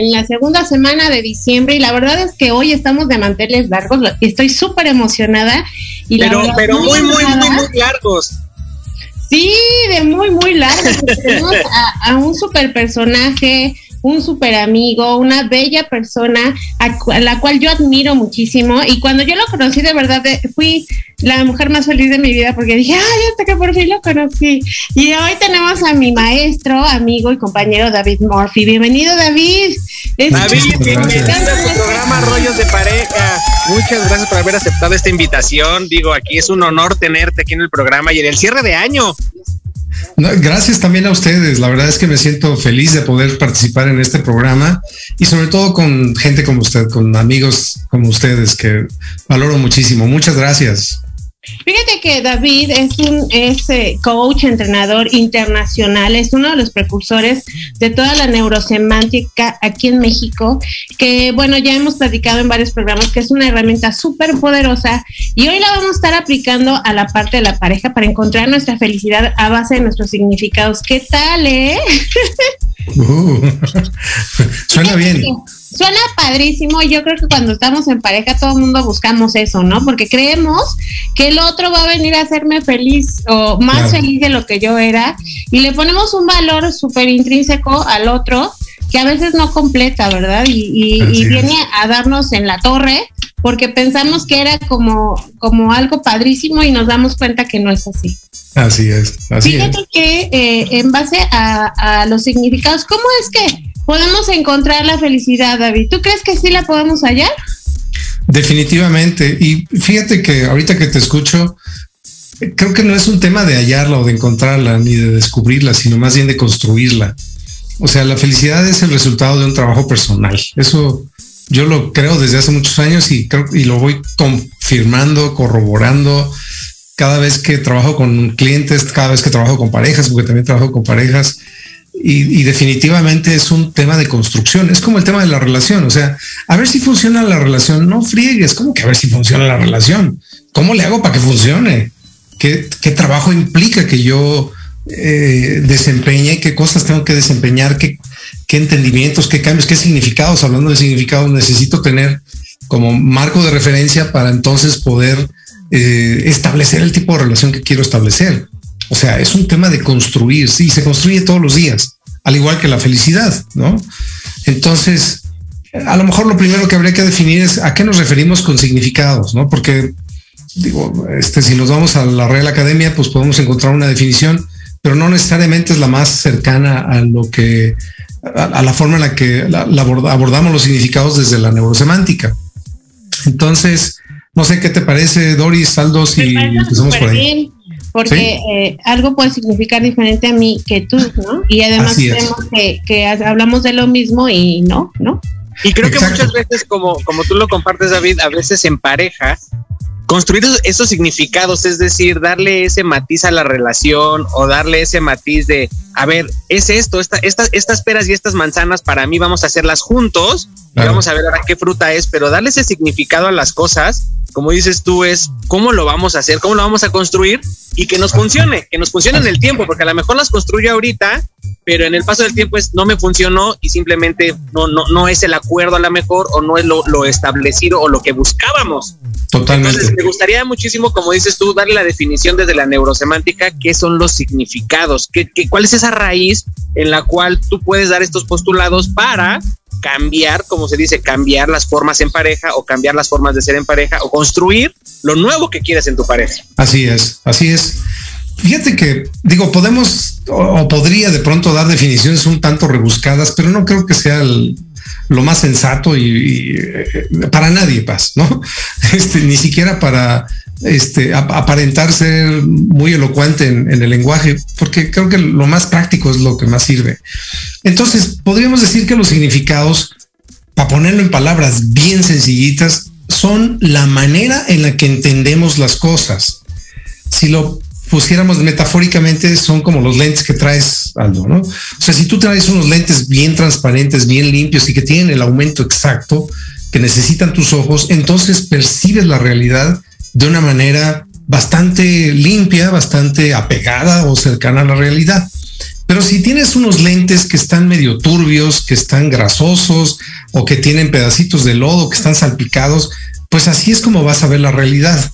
En la segunda semana de diciembre, y la verdad es que hoy estamos de manteles largos. Estoy súper emocionada. Y la pero verdad, pero muy, muy, muy, muy largos. Sí, de muy, muy largos. Tenemos a, a un super personaje, un super amigo, una bella persona a, cu- a la cual yo admiro muchísimo. Y cuando yo lo conocí, de verdad, de- fui la mujer más feliz de mi vida porque dije, ay, hasta que por fin lo conocí. Y hoy tenemos a mi maestro, amigo y compañero David Murphy. Bienvenido, David. Es- David, bienvenido a tu programa Rollos de Pareja. Muchas gracias por haber aceptado esta invitación. Digo, aquí es un honor tenerte aquí en el programa y en el cierre de año. Gracias también a ustedes. La verdad es que me siento feliz de poder participar en este programa y sobre todo con gente como usted, con amigos como ustedes que valoro muchísimo. Muchas gracias. Fíjate que David es un es, eh, coach, entrenador internacional, es uno de los precursores de toda la neurosemántica aquí en México, que bueno, ya hemos platicado en varios programas que es una herramienta súper poderosa y hoy la vamos a estar aplicando a la parte de la pareja para encontrar nuestra felicidad a base de nuestros significados. ¿Qué tal, eh? Uh, suena bien. Suena padrísimo y yo creo que cuando estamos en pareja todo el mundo buscamos eso, ¿no? Porque creemos que el otro va a venir a hacerme feliz o más Claro. feliz de lo que yo era y le ponemos un valor súper intrínseco al otro que a veces no completa, ¿verdad? Y, y- y viene a darnos en la torre porque pensamos que era como, como algo padrísimo y nos damos cuenta que no es así. Así es. Así es. Fíjate que eh, en base a, a los significados, ¿cómo es que podemos encontrar la felicidad, David? ¿Tú crees que sí la podemos hallar? Definitivamente. Y fíjate que ahorita que te escucho, creo que no es un tema de hallarla o de encontrarla ni de descubrirla, sino más bien de construirla. O sea, la felicidad es el resultado de un trabajo personal. Eso yo lo creo desde hace muchos años y creo y lo voy confirmando, corroborando cada vez que trabajo con clientes, cada vez que trabajo con parejas, porque también trabajo con parejas. Y, definitivamente es un tema de construcción. Es como el tema de la relación. O sea, a ver si funciona la relación. No friegues. ¿Cómo que a ver si funciona la relación? ¿Cómo le hago para que funcione? ¿Qué, trabajo implica que yo eh, desempeñe? ¿Qué cosas tengo que desempeñar? ¿Qué, ¿Qué entendimientos? ¿Qué cambios? ¿Qué significados? Hablando de significados, necesito tener como marco de referencia para entonces poder eh, establecer el tipo de relación que quiero establecer. O sea, es un tema de construir, sí, se construye todos los días, al igual que la felicidad, ¿no? Entonces, a lo mejor lo primero que habría que definir es a qué nos referimos con significados, ¿no? Porque, digo, este, si nos vamos a la Real Academia, pues podemos encontrar una definición, pero no necesariamente es la más cercana a lo que, a, a la forma en la que la, la aborda- abordamos los significados desde la neurosemántica. Entonces, no sé qué te parece, Doris, Aldo, si empezamos por ahí. bien, porque eh, algo puede significar diferente a mí que tú, ¿no? Y además creemos que, que hablamos de lo mismo y no, ¿no? Y creo Exacto. que muchas veces, como, como tú lo compartes, David, a veces en pareja, construir esos, significados, es decir, darle ese matiz a la relación o darle ese matiz de, a ver, es esto, esta, esta- estas peras y estas manzanas para mí vamos a hacerlas juntos y Claro. vamos a ver ahora qué fruta es, pero darle ese significado a las cosas, como dices tú, es cómo lo vamos a hacer, cómo lo vamos a construir y que nos funcione, que nos funcione en el tiempo, porque a lo mejor las construyo ahorita pero en el paso del tiempo es no me funcionó y simplemente no, no, no es el acuerdo a la mejor o no es lo, lo establecido o lo que buscábamos. Totalmente. Entonces, me gustaría muchísimo, como dices tú, darle la definición desde la neurosemántica, qué son los significados, qué, qué, cuál es esa raíz en la cual tú puedes dar estos postulados para cambiar, como se dice, cambiar las formas en pareja o cambiar las formas de ser en pareja o construir lo nuevo que quieres en tu pareja. Así es, así es. Fíjate que, digo, podemos o, podría de pronto dar definiciones un tanto rebuscadas, pero no creo que sea lo más sensato y, eh, para nadie, Paz, ¿no? Este, ni siquiera para este, aparentar ser muy elocuente en, en, el lenguaje, porque creo que lo más práctico es lo que más sirve. Entonces, podríamos decir que los significados, para ponerlo en palabras bien sencillitas, son la manera en la que entendemos las cosas. Si lo pusiéramos metafóricamente, son como los lentes que traes, Aldo, ¿no? O sea, si tú traes unos lentes bien transparentes, bien limpios y que tienen el aumento exacto que necesitan tus ojos, entonces percibes la realidad de una manera bastante limpia, bastante apegada o cercana a la realidad. Pero si tienes unos lentes que están medio turbios, que están grasosos o que tienen pedacitos de lodo, que están salpicados, pues así es como vas a ver la realidad.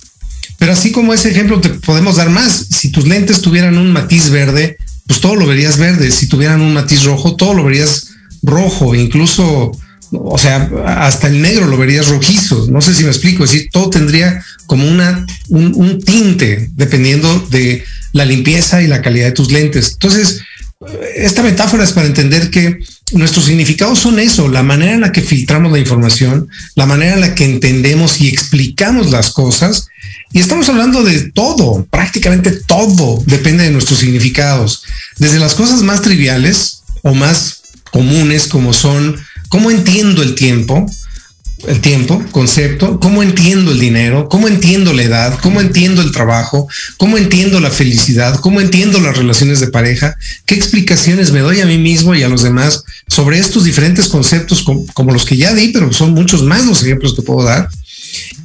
Pero así como ese ejemplo te podemos dar más. Si tus lentes tuvieran un matiz verde, pues todo lo verías verde. Si tuvieran un matiz rojo, todo lo verías rojo. Incluso, o sea, hasta el negro lo verías rojizo. No sé si me explico. Es decir, todo tendría como una, un, un tinte dependiendo de la limpieza y la calidad de tus lentes. Entonces, esta metáfora es para entender que nuestros significados son eso, la manera en la que filtramos la información, la manera en la que entendemos y explicamos las cosas. Y estamos hablando de todo, prácticamente todo depende de nuestros significados. Desde las cosas más triviales o más comunes como son cómo entiendo el tiempo, el tiempo, concepto, cómo entiendo el dinero, cómo entiendo la edad, cómo entiendo el trabajo, cómo entiendo la felicidad, cómo entiendo las relaciones de pareja, qué explicaciones me doy a mí mismo y a los demás sobre estos diferentes conceptos como los que ya di, pero son muchos más los ejemplos que puedo dar,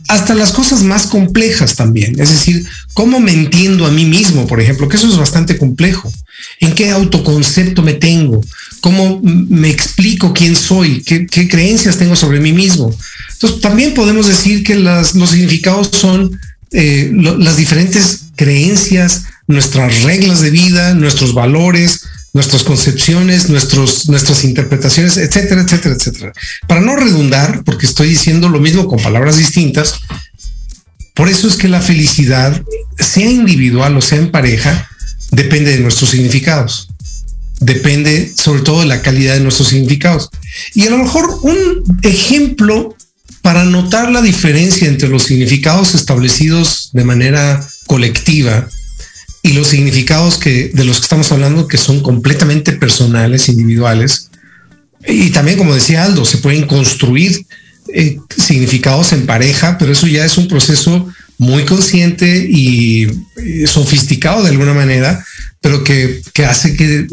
hasta las cosas más complejas también, es decir, cómo me entiendo a mí mismo, por ejemplo, que eso es bastante complejo, en qué autoconcepto me tengo, cómo me explico quién soy, qué, creencias tengo sobre mí mismo. Entonces, también podemos decir que los significados son eh, las diferentes creencias, nuestras reglas de vida, nuestros valores, nuestras concepciones, nuestros, nuestras interpretaciones, etcétera, etcétera, etcétera. Para no redundar, porque estoy diciendo lo mismo con palabras distintas, por eso es que la felicidad, sea individual o sea en pareja, depende de nuestros significados depende sobre todo de la calidad de nuestros significados. Y a lo mejor un ejemplo para notar la diferencia entre los significados establecidos de manera colectiva y los significados que de los que estamos hablando que son completamente personales, individuales. Y también, como decía Aldo, se pueden construir eh, significados en pareja, pero eso ya es un proceso muy consciente y sofisticado de alguna manera, pero que, que hace que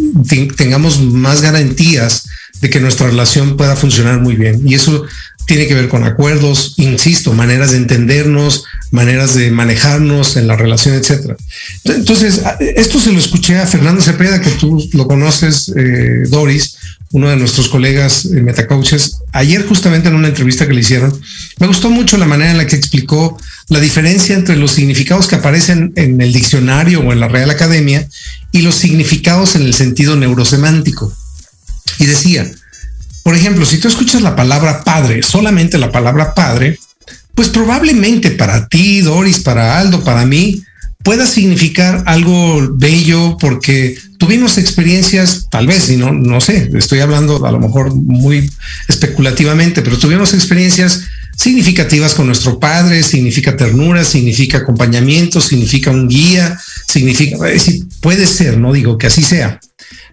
tengamos más garantías de que nuestra relación pueda funcionar muy bien. Y eso tiene que ver con acuerdos, insisto, maneras de entendernos, maneras de manejarnos en la relación, etcétera. Entonces, esto se lo escuché a Fernando Cepeda, que tú lo conoces, eh, Doris, uno de nuestros colegas eh, metacoaches, ayer justamente en una entrevista que le hicieron. Me gustó mucho la manera en la que explicó la diferencia entre los significados que aparecen en el diccionario o en la Real Academia y los significados en el sentido neurosemántico. Y decía, por ejemplo, si tú escuchas la palabra padre, solamente la palabra padre, pues probablemente para ti, Doris, para Aldo, para mí, pueda significar algo bello porque tuvimos experiencias, tal vez, y no, no sé, estoy hablando a lo mejor muy especulativamente, pero tuvimos experiencias significativas con nuestro padre, significa ternura, significa acompañamiento, significa un guía, significa, puede ser, no digo que así sea,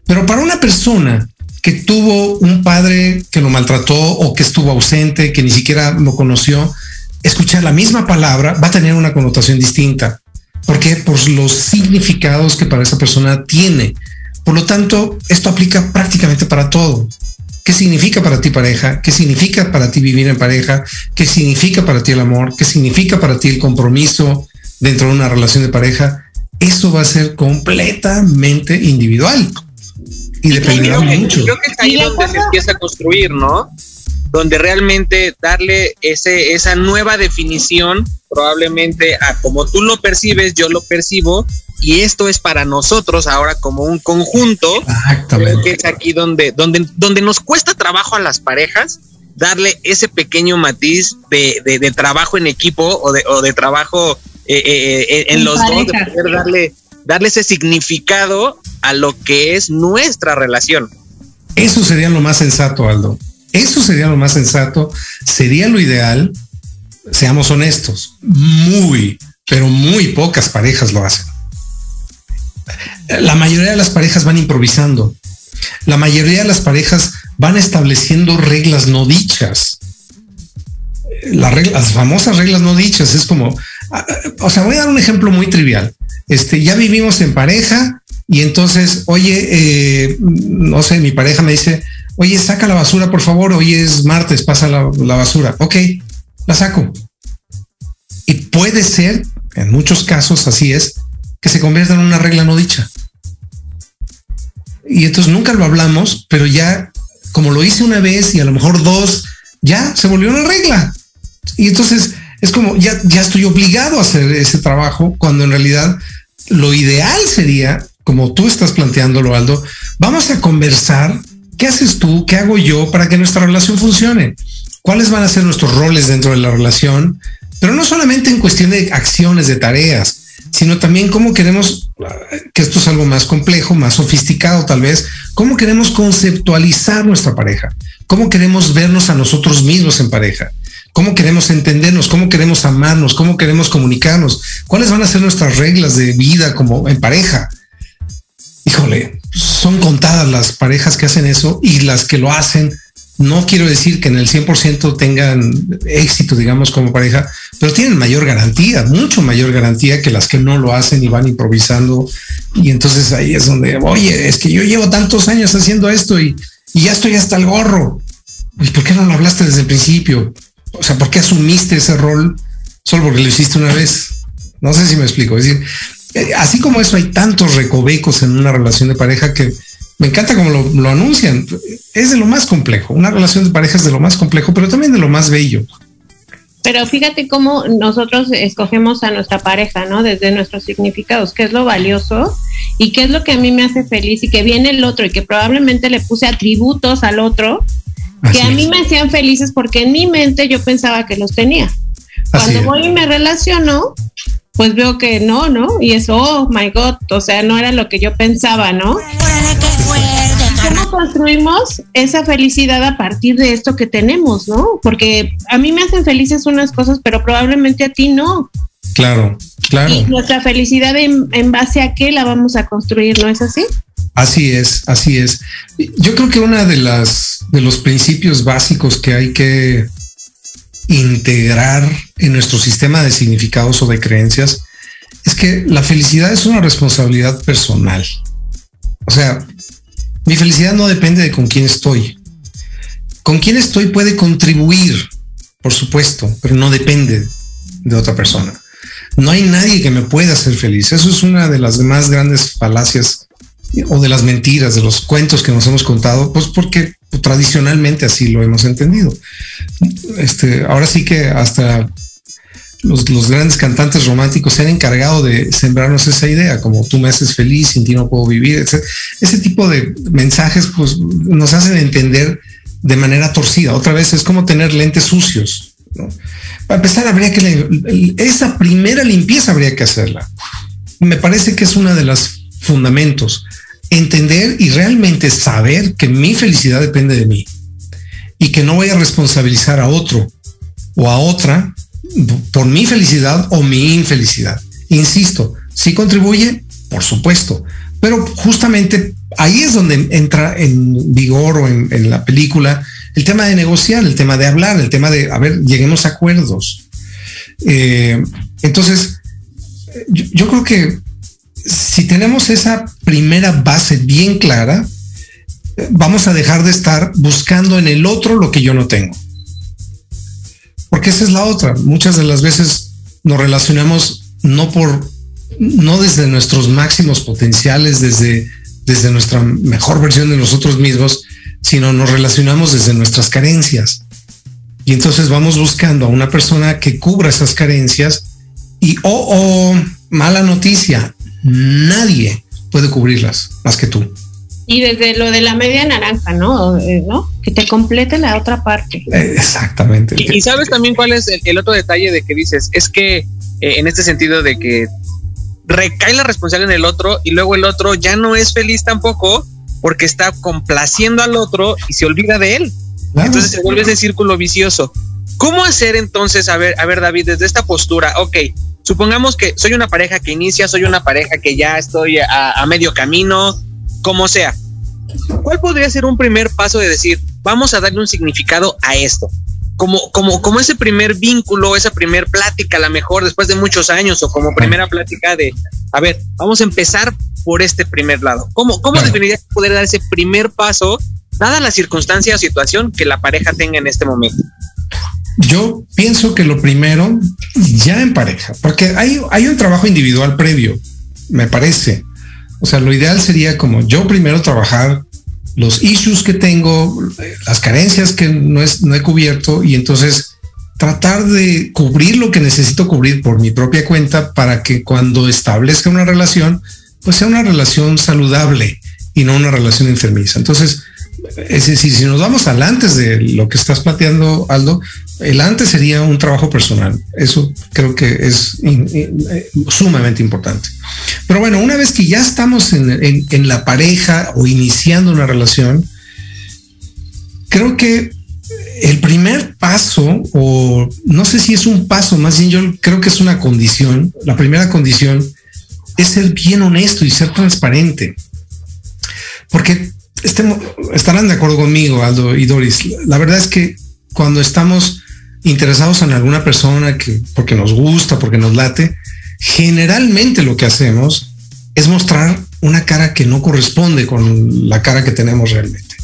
pero para una persona que tuvo un padre que lo maltrató o que estuvo ausente, que ni siquiera lo conoció, escuchar la misma palabra va a tener una connotación distinta. ¿Por qué? Por los significados que para esa persona tiene. Por lo tanto, esto aplica prácticamente para todo. ¿Qué significa para ti pareja? ¿Qué significa para ti vivir en pareja? ¿Qué significa para ti el amor? ¿Qué significa para ti el compromiso dentro de una relación de pareja? Eso va a ser completamente individual. Y dependerá mucho. Creo que es ahí donde se empieza a construir, ¿no? Donde realmente darle ese, esa nueva definición, probablemente a como tú lo percibes, yo lo percibo, y esto es para nosotros ahora como un conjunto. Creo que es aquí donde, donde, donde nos cuesta trabajo a las parejas darle ese pequeño matiz de, de, trabajo en equipo o de, o de trabajo eh, eh, eh, en, los dos, de poder darle, darle ese significado a lo que es nuestra relación. Eso sería lo más sensato, Aldo. Eso sería lo más sensato, sería lo ideal. Seamos honestos, muy, pero muy pocas parejas lo hacen. La mayoría de las parejas van improvisando. La mayoría de las parejas van estableciendo reglas no dichas. las famosas reglas no dichas es como, o sea, voy a dar un ejemplo muy trivial. Este, ya vivimos en pareja y entonces, oye, eh, no sé, mi pareja me dice, oye, saca la basura, por favor, hoy es martes, pasa la, basura. Ok, la saco. Y puede ser, en muchos casos así es, que se convierta en una regla no dicha. Y entonces nunca lo hablamos, pero ya como lo hice una vez y a lo mejor dos, ya se volvió una regla. Y entonces es como, ya, ya estoy obligado a hacer ese trabajo cuando en realidad lo ideal sería, como tú estás planteándolo, Aldo, vamos a conversar. ¿Qué haces tú? ¿Qué hago yo para que nuestra relación funcione? ¿Cuáles van a ser nuestros roles dentro de la relación? Pero no solamente en cuestión de acciones, de tareas, sino también cómo queremos, que esto es algo más complejo, más sofisticado tal vez, cómo queremos conceptualizar nuestra pareja, cómo queremos vernos a nosotros mismos en pareja, cómo queremos entendernos, cómo queremos amarnos, cómo queremos comunicarnos, cuáles van a ser nuestras reglas de vida como en pareja. Híjole, son contadas las parejas que hacen eso y las que lo hacen no quiero decir que en el 100% tengan éxito, digamos, como pareja, pero tienen mayor garantía, mucho mayor garantía que las que no lo hacen y van improvisando. Y entonces ahí es donde, oye, es que yo llevo tantos años haciendo esto y, ya estoy hasta el gorro. ¿Y por qué no lo hablaste desde el principio? O sea, ¿por qué asumiste ese rol solo porque lo hiciste una vez? No sé si me explico. Es decir, así como eso, hay tantos recovecos en una relación de pareja que me encanta como lo, anuncian. Es de lo más complejo. Una relación de pareja es de lo más complejo, pero también de lo más bello. Pero fíjate cómo nosotros escogemos a nuestra pareja, ¿no? Desde nuestros significados, qué es lo valioso y qué es lo que a mí me hace feliz y que viene el otro y que probablemente le puse atributos al otro que a mí me hacían felices porque en mi mente yo pensaba que los tenía. Cuando voy y me relaciono, pues veo que no, ¿no? Y eso, oh my God, o sea, no era lo que yo pensaba, ¿no? ¿Cómo construimos esa felicidad a partir de esto que tenemos, no? Porque a mí me hacen felices unas cosas, pero probablemente a ti no. Claro, claro. Y nuestra felicidad en, en base a qué la vamos a construir, ¿no es así? Así es, así es. Yo creo que una de las de los principios básicos que hay que integrar en nuestro sistema de significados o de creencias es que la felicidad es una responsabilidad personal. O sea, mi felicidad no depende de con quién estoy. Con quién estoy puede contribuir, por supuesto, pero no depende de otra persona. No hay nadie que me pueda hacer feliz. Eso es una de las más grandes falacias o de las mentiras, de los cuentos que nos hemos contado, pues porque tradicionalmente así lo hemos entendido. Este, ahora sí que hasta los, los, grandes cantantes románticos se han encargado de sembrarnos esa idea, como tú me haces feliz, sin ti no puedo vivir. Ese, ese tipo de mensajes pues, nos hacen entender de manera torcida. Otra vez es como tener lentes sucios. Para empezar, habría que esa primera limpieza habría que hacerla. Me parece que es una de los fundamentos entender y realmente saber que mi felicidad depende de mí y que no voy a responsabilizar a otro o a otra por mi felicidad o mi infelicidad. Insisto, si contribuye, por supuesto, pero justamente ahí es donde entra en vigor o en, la película el tema de negociar, el tema de hablar, el tema de, a ver, lleguemos a acuerdos. Eh, entonces, yo creo que si tenemos esa primera base bien clara, vamos a dejar de estar buscando en el otro lo que yo no tengo. Porque esa es la otra. Muchas de las veces nos relacionamos no por, no desde nuestros máximos potenciales, desde desde nuestra mejor versión de nosotros mismos, sino nos relacionamos desde nuestras carencias. Y entonces vamos buscando a una persona que cubra esas carencias y, oh, oh, mala noticia, nadie puede cubrirlas más que tú. Y desde lo de la media naranja, ¿no? Eh, ¿No? Que te complete la otra parte. Eh, exactamente. Y, sabes también cuál es el, otro detalle de que dices, es que eh, en este sentido de que recae la responsabilidad en el otro y luego el otro ya no es feliz tampoco porque está complaciendo al otro y se olvida de él. Entonces se vuelve ese círculo vicioso. ¿Cómo hacer entonces, a ver, a ver David, desde esta postura, ok, supongamos que soy una pareja que inicia, soy una pareja que ya estoy a medio camino, como sea. ¿Cuál podría ser un primer paso de decir, vamos a darle un significado a esto? Como, como, como ese primer vínculo, esa primer plática, a lo mejor después de muchos años, o como primera plática de, a ver, vamos a empezar por este primer lado. ¿Cómo, cómo definirías poder dar ese primer paso, dada la circunstancia o situación que la pareja tenga en este momento? Yo pienso que lo primero, ya en pareja, porque hay, hay un trabajo individual previo, me parece. O sea, lo ideal sería como yo primero trabajar los issues que tengo, las carencias que no, es, no he cubierto y entonces tratar de cubrir lo que necesito cubrir por mi propia cuenta para que cuando establezca una relación, pues sea una relación saludable y no una relación enfermiza. Entonces, es decir, si nos vamos al antes de lo que estás planteando, Aldo, el antes sería un trabajo personal. Eso creo que es eh, sumamente importante. Pero bueno, una vez que ya estamos en, la pareja o iniciando una relación, creo que el primer paso, o no sé si es un paso, más bien yo creo que es una condición, la primera condición es ser bien honesto y ser transparente. Porque estarán de acuerdo conmigo, Aldo y Doris. La verdad es que cuando estamos interesados en alguna persona que porque nos gusta, porque nos late, generalmente lo que hacemos es mostrar una cara que no corresponde con la cara que tenemos realmente.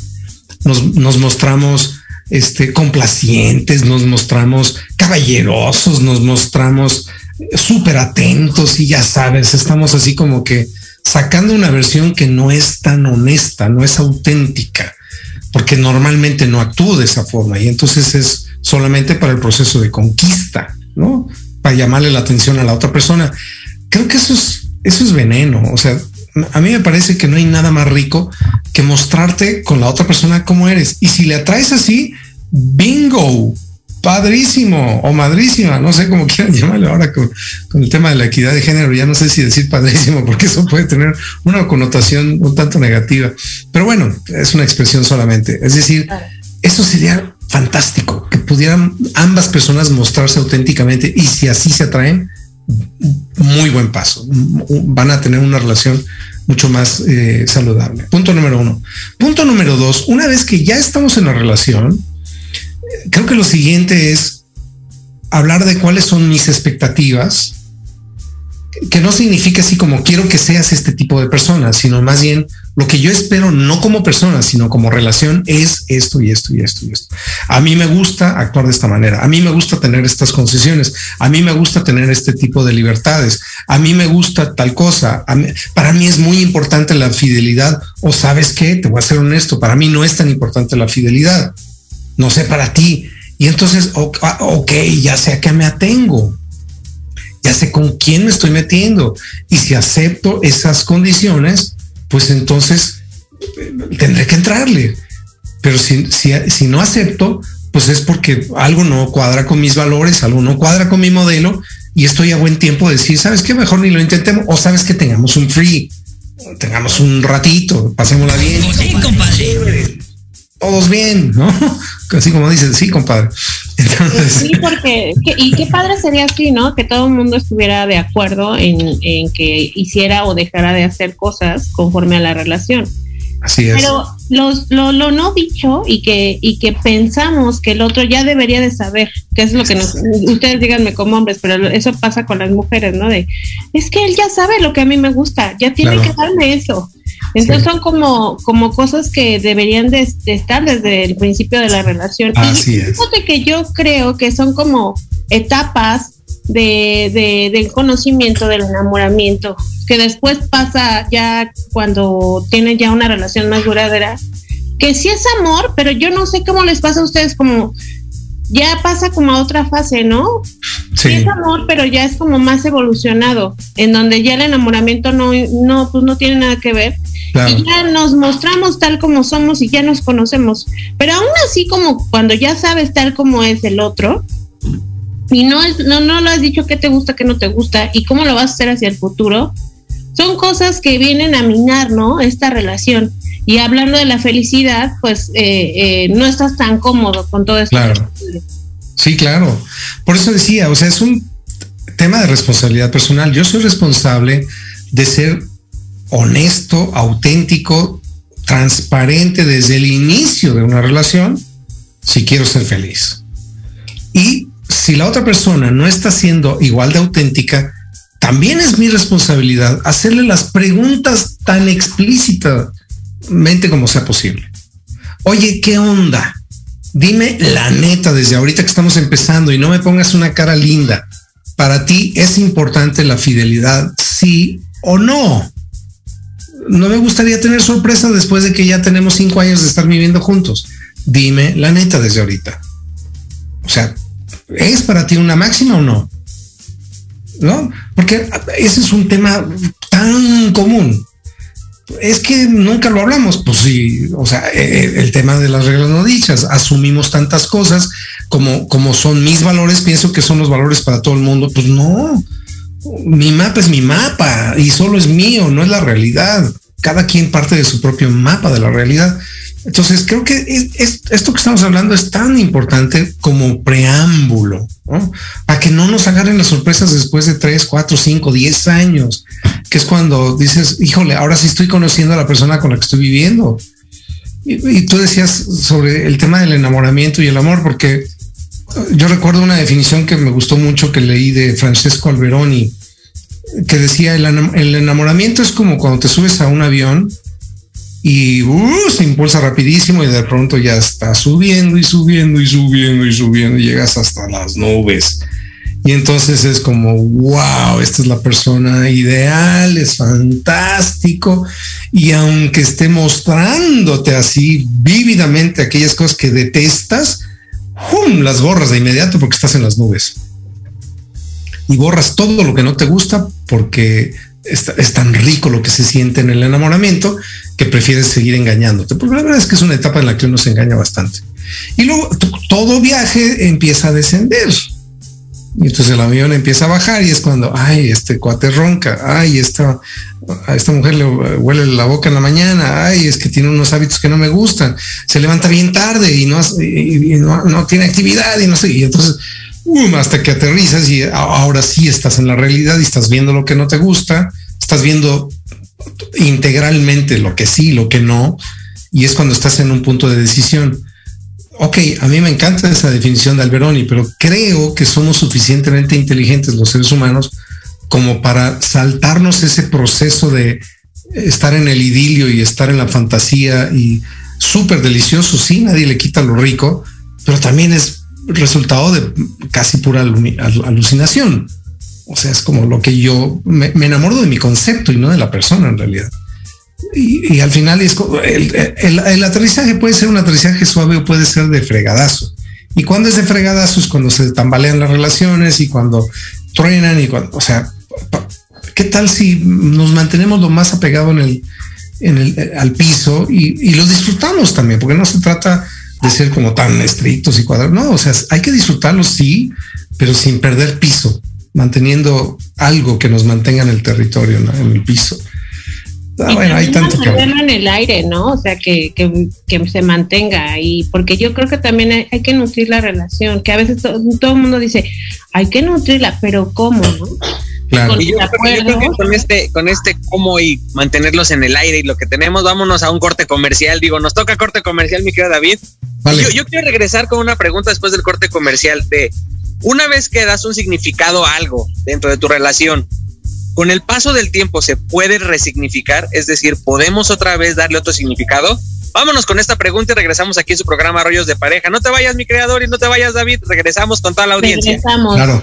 Nos, mostramos este, complacientes, nos mostramos caballerosos, nos mostramos súper atentos y ya sabes, estamos así como que sacando una versión que no es tan honesta, no es auténtica, porque normalmente no actúo de esa forma y entonces es solamente para el proceso de conquista, ¿no? Para llamarle la atención a la otra persona. Creo que eso es, eso es veneno, o sea, a mí me parece que no hay nada más rico que mostrarte con la otra persona cómo eres. Y si le atraes así, bingo, padrísimo o madrísima, no sé cómo quieran llamarle ahora con, el tema de la equidad de género, ya no sé si decir padrísimo, porque eso puede tener una connotación un tanto negativa, pero bueno, es una expresión solamente, es decir, eso sería fantástico, que pudieran ambas personas mostrarse auténticamente y si así se atraen, muy buen paso, van a tener una relación mucho más eh, saludable. Punto número uno. Punto número dos, una vez que ya estamos en la relación, creo que lo siguiente es hablar de cuáles son mis expectativas, que no significa así como quiero que seas este tipo de persona, sino más bien lo que yo espero no como persona, sino como relación es esto y esto y esto y esto. A mí me gusta actuar de esta manera, a mí me gusta tener estas concesiones, a mí me gusta tener este tipo de libertades, a mí me gusta tal cosa, para mí es muy importante la fidelidad. O sabes qué, te voy a ser honesto, para mí no es tan importante la fidelidad no sé para ti. Y entonces, ah, ok, ya sé a qué me atengo, ya sé con quién me estoy metiendo. Y si acepto esas condiciones, pues entonces eh, tendré que entrarle. Pero si, si, no acepto, pues es porque algo no cuadra con mis valores, algo no cuadra con mi modelo y estoy a buen tiempo de decir, ¿sabes qué? Mejor ni lo intentemos o sabes que tengamos un free, tengamos un ratito, pasémosla bien. Sí, compadre todos bien, ¿no? Así como dices, sí, compadre. Sí, porque, y qué padre sería así, ¿no? Que todo el mundo estuviera de acuerdo en, en, que hiciera o dejara de hacer cosas conforme a la relación. Así es. Pero los, lo, lo, no dicho y que, y que pensamos que el otro ya debería de saber, que es lo que nos, ustedes díganme como hombres, pero eso pasa con las mujeres, ¿no? De, es que él ya sabe lo que a mí me gusta, ya tiene que darme eso. Entonces son como, como cosas que deberían de, estar desde el principio de la relación. Así y fíjate que yo creo que son como etapas de, de, del conocimiento, del enamoramiento, que después pasa ya cuando tienen ya una relación más duradera, que sí es amor, pero yo no sé cómo les pasa a ustedes como ya pasa como a otra fase, ¿no? Sí. es amor, pero ya es como más evolucionado, en donde ya el enamoramiento no, no, pues no tiene nada que ver. Y ya nos mostramos tal como somos y ya nos conocemos. Pero aún así, como cuando ya sabes tal como es el otro, y no, es, no, no lo has dicho qué te gusta, qué no te gusta, y cómo lo vas a hacer hacia el futuro, son cosas que vienen a minar, ¿no? Esta relación. Y hablando de la felicidad, pues eh, eh, no estás tan cómodo con todo esto. Claro. Sí, claro. Por eso decía, o sea, es un tema de responsabilidad personal. Yo soy responsable de ser honesto, auténtico, transparente desde el inicio de una relación si quiero ser feliz. Y si la otra persona no está siendo igual de auténtica, también es mi responsabilidad hacerle las preguntas tan explícitas mente como sea posible. Oye, ¿qué onda? Dime la neta desde ahorita que estamos empezando y no me pongas una cara linda. Para ti es importante la fidelidad, sí o no. No me gustaría tener sorpresa después de que ya tenemos cinco años de estar viviendo juntos. Dime la neta desde ahorita. O sea, ¿es para ti una máxima o no? ¿No? Porque ese es un tema tan común. Es que nunca lo hablamos, pues sí, o sea, eh, eh, el tema de las reglas no dichas, asumimos tantas cosas como, como son mis valores, pienso que son los valores para todo el mundo, pues no, mi mapa es mi mapa y solo es mío, no es la realidad, cada quien parte de su propio mapa de la realidad. Entonces, creo que esto que estamos hablando es tan importante como preámbulo, ¿no? Para que no nos agarren las sorpresas después de tres, cuatro, cinco, diez años, que es cuando dices, híjole, ahora sí estoy conociendo a la persona con la que estoy viviendo. Y, tú decías sobre el tema del enamoramiento y el amor, porque yo recuerdo una definición que me gustó mucho que leí de Francesco Alberoni, que decía, el enamoramiento es como cuando te subes a un avión y uh, se impulsa rapidísimo y de pronto ya está subiendo y subiendo y subiendo y subiendo y llegas hasta las nubes. Y entonces es como, wow, esta es la persona ideal, es fantástico. Y aunque esté mostrándote así vívidamente aquellas cosas que detestas, las borras de inmediato porque estás en las nubes. Y borras todo lo que no te gusta porque es, tan rico lo que se siente en el enamoramiento que prefieres seguir engañándote. Porque la verdad es que es una etapa en la que uno se engaña bastante. Y luego todo viaje empieza a descender. Y entonces el avión empieza a bajar y es cuando, ay, este cuate ronca, ay, esta, a esta mujer le huele la boca en la mañana, ay, es que tiene unos hábitos que no me gustan, se levanta bien tarde y no, no, tiene actividad y no sé, y entonces hasta que aterrizas y ahora sí estás en la realidad y estás viendo lo que no te gusta, estás viendo integralmente lo que sí, lo que no, y es cuando estás en un punto de decisión. Ok, a mí me encanta esa definición de Alberoni, pero creo que somos suficientemente inteligentes los seres humanos como para saltarnos ese proceso de estar en el idilio y estar en la fantasía y súper delicioso, sí, nadie le quita lo rico, pero también es resultado de casi pura alucinación. O sea, es como lo que yo me, enamoro de mi concepto y no de la persona en realidad. Y, al final es el, el, aterrizaje puede ser un aterrizaje suave o puede ser de fregadazo. Y cuando es de fregadazo es cuando se tambalean las relaciones y cuando truenan y cuando, o sea, ¿qué tal si nos mantenemos lo más apegado en el, el, al piso y, y lo disfrutamos también? Porque no se trata de ser como tan estrictos y cuadrados. No, o sea, hay que disfrutarlos, sí, pero sin perder piso, manteniendo algo que nos mantenga en el territorio, en el piso. Ah, bueno, hay tanto que en el aire, ¿no? O sea, que, que, que, se mantenga ahí, porque yo creo que también hay, que nutrir la relación, que a veces todo el mundo dice, hay que nutrirla, pero ¿cómo, no? Claro. Y yo, creo que con este, con este cómo y mantenerlos en el aire y lo que tenemos, vámonos a un corte comercial. Digo, nos toca corte comercial, mi querido David. Yo, quiero regresar con una pregunta después del corte comercial de una vez que das un significado a algo dentro de tu relación, con el paso del tiempo se puede resignificar, es decir, podemos otra vez darle otro significado. Vámonos con esta pregunta y regresamos aquí en su programa Rollos de Pareja. No te vayas, mi creador, y no te vayas, David. Regresamos con toda la audiencia. Regresamos. Claro.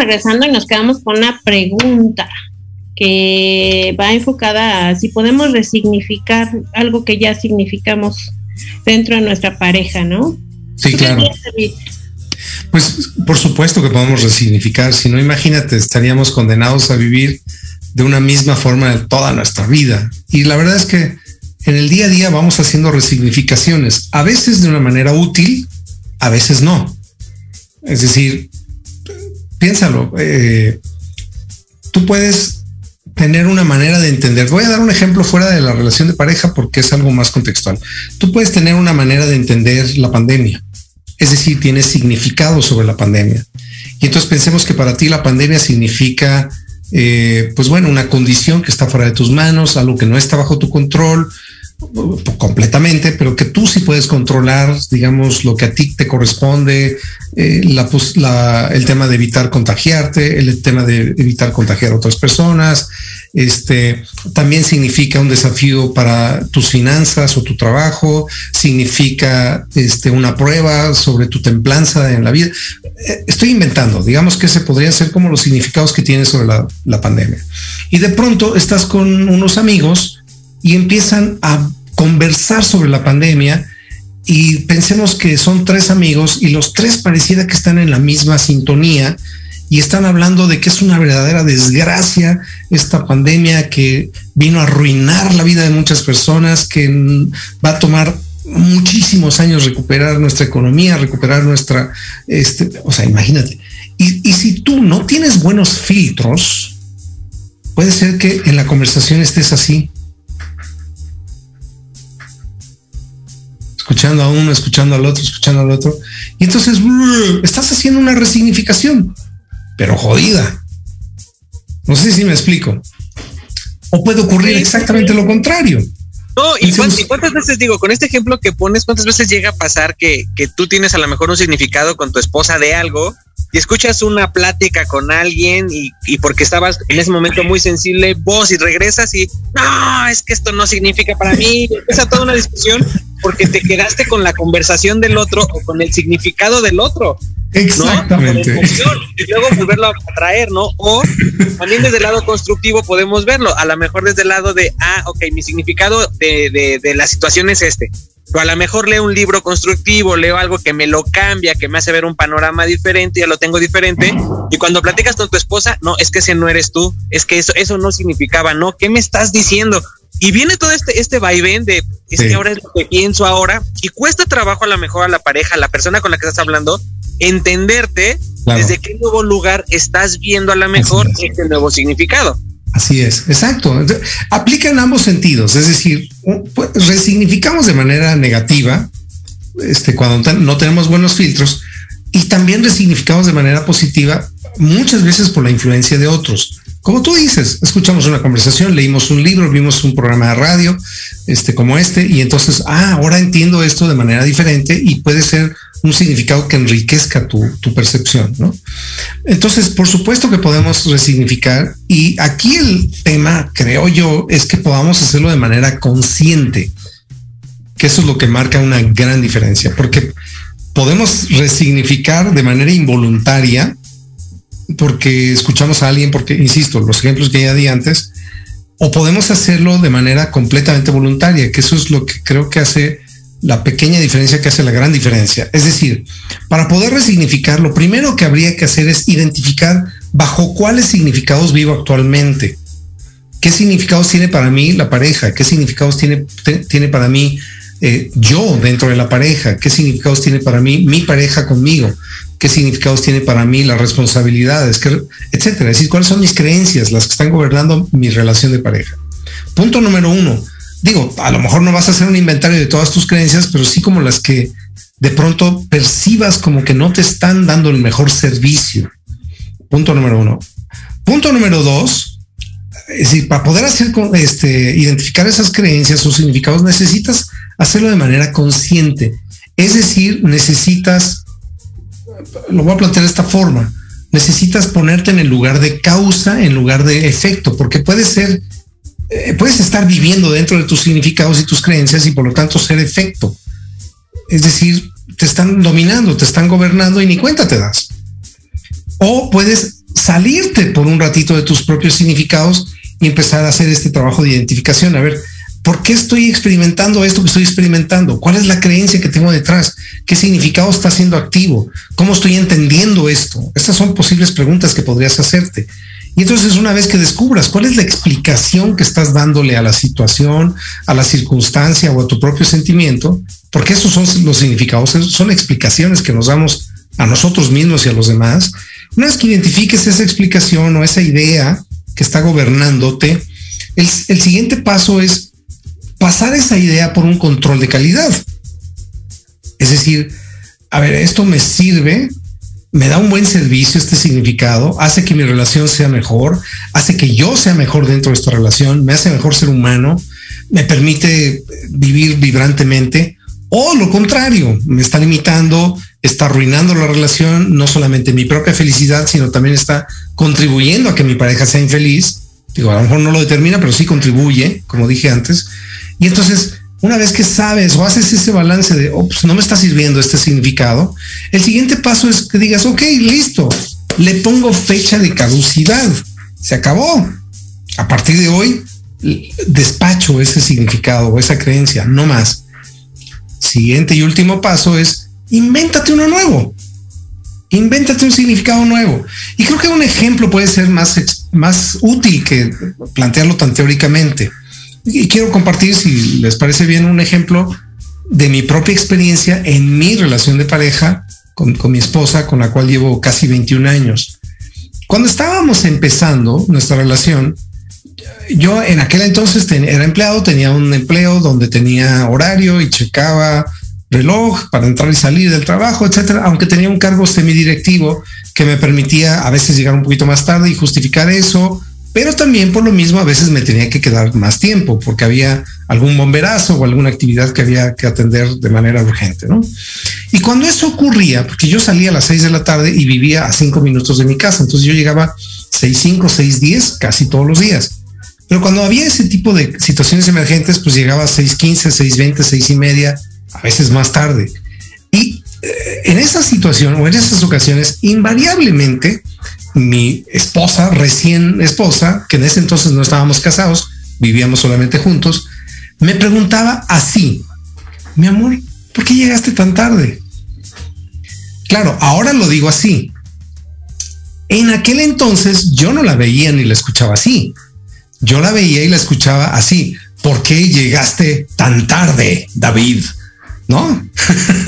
Regresando y nos quedamos con una pregunta que va enfocada a si podemos resignificar algo que ya significamos dentro de nuestra pareja, ¿no? Sí, claro. Pues por supuesto que podemos resignificar, si no imagínate, estaríamos condenados a vivir de una misma forma toda nuestra vida. Y la verdad es que en el día a día vamos haciendo resignificaciones, a veces de una manera útil, a veces no. Es decir, piénsalo, eh, tú puedes tener una manera de entender. Voy a dar un ejemplo fuera de la relación de pareja porque es algo más contextual. Tú puedes tener una manera de entender la pandemia, es decir, tienes significado sobre la pandemia. Y entonces pensemos que para ti la pandemia significa, eh, pues bueno, una condición que está fuera de tus manos, algo que no está bajo tu control, completamente, pero que tú sí puedes controlar, digamos, lo que a ti te corresponde, eh, el tema de evitar contagiarte, el tema de evitar contagiar a otras personas. Este también significa un desafío para tus finanzas o tu trabajo, significa este, una prueba sobre tu templanza en la vida. Eh, estoy inventando, digamos que ese podría ser como los significados que tienes sobre la, la pandemia. Y de pronto estás con unos amigos y empiezan a conversar sobre la pandemia y pensemos que son tres amigos y los tres pareciera que están en la misma sintonía y están hablando de que es una verdadera desgracia esta pandemia que vino a arruinar la vida de muchas personas, que va a tomar muchísimos años recuperar nuestra economía, recuperar nuestra, este, o sea, imagínate. Y, y si tú no tienes buenos filtros, puede ser que en la conversación estés así, escuchando a uno, escuchando al otro, escuchando al otro. Y entonces estás haciendo una resignificación, pero jodida. No sé si me explico. O puede ocurrir exactamente lo contrario. No, y, cuántas, veces digo, con este ejemplo que pones, cuántas veces llega a pasar que, que tú tienes a lo mejor un significado con tu esposa de algo y escuchas una plática con alguien y, y, porque estabas en ese momento muy sensible, vos y regresas y no, es que esto no significa para mí, empieza toda una discusión porque te quedaste con la conversación del otro o con el significado del otro. Exactamente. y luego volverlo a traer, ¿no? O también desde el lado constructivo podemos verlo, a lo mejor desde el lado de, ah, ok, mi significado de, de, de la situación es este. Pero a lo mejor leo un libro constructivo, leo algo que me lo cambia, que me hace ver un panorama diferente, ya lo tengo diferente. Y cuando platicas con tu esposa, no, es que ese no eres tú, es que eso, eso no significaba, no, ¿qué me estás diciendo? Y viene todo este, este vaivén de, es que ahora es lo que pienso ahora, y cuesta trabajo a lo mejor a la pareja, a la persona con la que estás hablando, entenderte claro. desde qué nuevo lugar estás viendo a lo mejor este nuevo significado. Así es, exacto. Aplica en ambos sentidos, es decir, pues, resignificamos de manera negativa este, cuando no tenemos buenos filtros y también resignificamos de manera positiva muchas veces por la influencia de otros. Como tú dices, escuchamos una conversación, leímos un libro, vimos un programa de radio, este como este, y entonces, ah, ahora entiendo esto de manera diferente y puede ser un significado que enriquezca tu, tu, percepción, ¿no? Entonces, por supuesto que podemos resignificar y aquí el tema, creo yo, es que podamos hacerlo de manera consciente, que eso es lo que marca una gran diferencia, porque podemos resignificar de manera involuntaria porque escuchamos a alguien, porque, insisto, los ejemplos que ya di antes, o podemos hacerlo de manera completamente voluntaria, que eso es lo que creo que hace la pequeña diferencia que hace la gran diferencia. Es decir, para poder resignificar, lo primero que habría que hacer es identificar bajo cuáles significados vivo actualmente. ¿Qué significados tiene para mí la pareja? ¿Qué significados tiene, tiene para mí eh, yo dentro de la pareja? ¿Qué significados tiene para mí mi pareja conmigo? ¿Qué significados tiene para mí las responsabilidades? ¿Qué, etcétera. Es decir, cuáles son mis creencias, las que están gobernando mi relación de pareja. Punto número uno digo, a lo mejor no vas a hacer un inventario de todas tus creencias, pero sí como las que de pronto percibas como que no te están dando el mejor servicio. Punto número uno. Punto número dos, es decir, para poder hacer este, identificar esas creencias o significados, necesitas hacerlo de manera consciente. Es decir, necesitas, lo voy a plantear de esta forma, necesitas ponerte en el lugar de causa en lugar de efecto, porque puede ser eh, puedes estar viviendo dentro de tus significados y tus creencias y por lo tanto ser efecto. Es decir, te están dominando, te están gobernando y ni cuenta te das. O puedes salirte por un ratito de tus propios significados y empezar a hacer este trabajo de identificación. A ver, ¿por qué estoy experimentando esto que estoy experimentando? ¿Cuál es la creencia que tengo detrás? ¿Qué significado está siendo activo? ¿Cómo estoy entendiendo esto? Estas son posibles preguntas que podrías hacerte. Y entonces una vez que descubras cuál es la explicación que estás dándole a la situación, a la circunstancia o a tu propio sentimiento, porque esos son los significados, son explicaciones que nos damos a nosotros mismos y a los demás, una vez que identifiques esa explicación o esa idea que está gobernándote, el, el siguiente paso es pasar esa idea por un control de calidad. Es decir, a ver, esto me sirve me da un buen servicio este significado, hace que mi relación sea mejor, hace que yo sea mejor dentro de esta relación, me hace mejor ser humano, me permite vivir vibrantemente, o lo contrario, me está limitando, está arruinando la relación, no solamente mi propia felicidad, sino también está contribuyendo a que mi pareja sea infeliz. Digo, a lo mejor no lo determina, pero sí contribuye, como dije antes. Y entonces una vez que sabes o haces ese balance de, oh, pues no me está sirviendo este significado, el siguiente paso es que digas, ok, listo, le pongo fecha de caducidad, se acabó. A partir de hoy, despacho ese significado o esa creencia, no más. Siguiente y último paso es, invéntate uno nuevo. Invéntate un significado nuevo. Y creo que un ejemplo puede ser más, más útil que plantearlo tan teóricamente y quiero compartir, si les parece bien, un ejemplo de mi propia experiencia en mi relación de pareja con, con mi esposa, con la cual llevo casi 21 años. Cuando estábamos empezando nuestra relación, yo en aquel entonces era empleado, tenía un empleo donde tenía horario y checaba reloj para entrar y salir del trabajo, etcétera, aunque tenía un cargo semidirectivo que me permitía a veces llegar un poquito más tarde y justificar eso, pero también por lo mismo a veces me tenía que quedar más tiempo porque había algún bomberazo o alguna actividad que había que atender de manera urgente, ¿no? Y cuando eso ocurría, porque yo salía a las seis de la tarde y vivía a cinco minutos de mi casa, entonces yo llegaba seis cinco, seis diez casi todos los días. Pero cuando había ese tipo de situaciones emergentes, pues llegaba a 6.15, 6.20, seis y media, a veces más tarde. Y eh, en esa situación o en esas ocasiones, invariablemente, mi esposa, recién esposa, que en ese entonces no estábamos casados, vivíamos solamente juntos, me preguntaba así, mi amor, ¿por qué llegaste tan tarde? Claro, ahora lo digo así. En aquel entonces yo no la veía ni la escuchaba así yo la veía y la escuchaba así. ¿Por qué llegaste tan tarde, David? ¿No?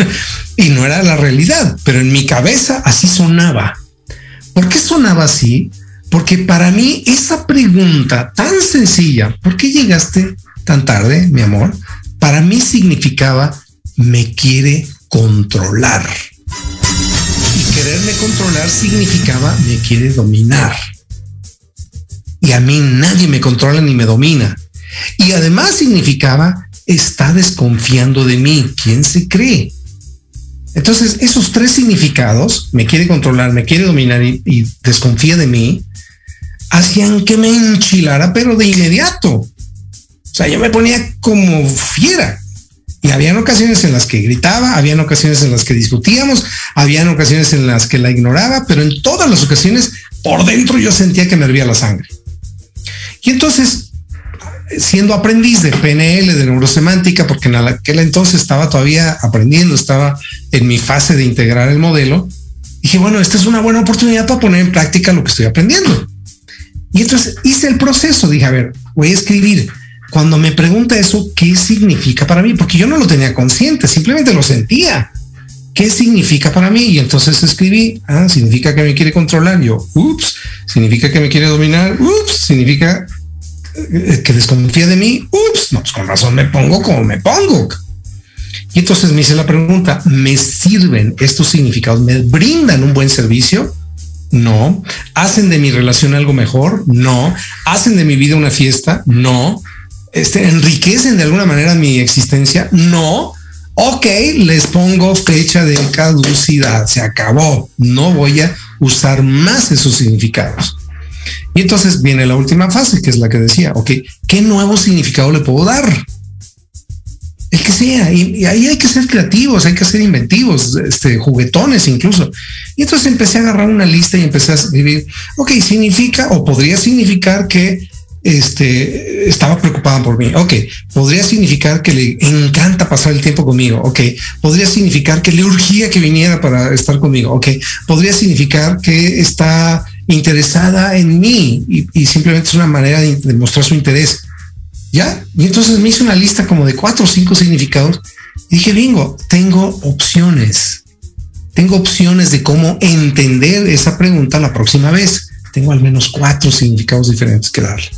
y no era la realidad, pero en mi cabeza así sonaba. ¿Por qué sonaba así? Porque para mí esa pregunta tan sencilla, ¿por qué llegaste tan tarde, mi amor? Para mí significaba, me quiere controlar. Y quererme controlar significaba, me quiere dominar y a mí nadie me controla ni me domina. Y además significaba, está desconfiando de mí. ¿Quién se cree? Entonces, esos tres significados, me quiere controlar, me quiere dominar y, desconfía de mí, hacían que me enchilara, pero de inmediato. O sea, yo me ponía como fiera. Y habían ocasiones en las que gritaba, habían ocasiones en las que discutíamos, habían ocasiones en las que la ignoraba, pero en todas las ocasiones por dentro yo sentía que me hervía la sangre. Y entonces, siendo aprendiz de PNL, de neurosemántica, porque en aquel entonces estaba todavía aprendiendo, estaba en mi fase de integrar el modelo, dije, bueno, esta es una buena oportunidad para poner en práctica lo que estoy aprendiendo. Y entonces hice el proceso, dije, a ver, voy a escribir. Cuando me pregunta eso, ¿qué significa para mí? Porque yo no lo tenía consciente, simplemente lo sentía. ¿Qué significa para mí? Y entonces escribí, ah, significa que me quiere controlar. Yo, ups, significa que me quiere dominar. Ups, significa eh, que desconfía de mí. Ups, no, pues con razón me pongo como me pongo. Y entonces me hice la pregunta, ¿me sirven estos significados? ¿Me brindan un buen servicio? No. ¿Hacen de mi relación algo mejor? No. ¿Hacen de mi vida una fiesta? No. Este, ¿Enriquecen de alguna manera mi existencia? No Ok, les pongo fecha de caducidad, se acabó, no voy a usar más esos significados. Y entonces viene la última fase, que es la que decía, ok, ¿qué nuevo significado le puedo dar? El que sea, y, ahí hay que ser creativos, hay que ser inventivos, este, juguetones incluso. Y entonces empecé a agarrar una lista y empecé a escribir, ok, significa o podría significar que este, estaba preocupada por mí. Ok, podría significar que le encanta pasar el tiempo conmigo. Ok, podría significar que le urgía que viniera para estar conmigo. Ok, podría significar que está interesada en mí y, simplemente es una manera de, mostrar su interés. Ya, y entonces me hice una lista como de cuatro o cinco significados y dije, bingo, tengo opciones. Tengo opciones de cómo entender esa pregunta la próxima vez. Tengo al menos cuatro significados diferentes que darle.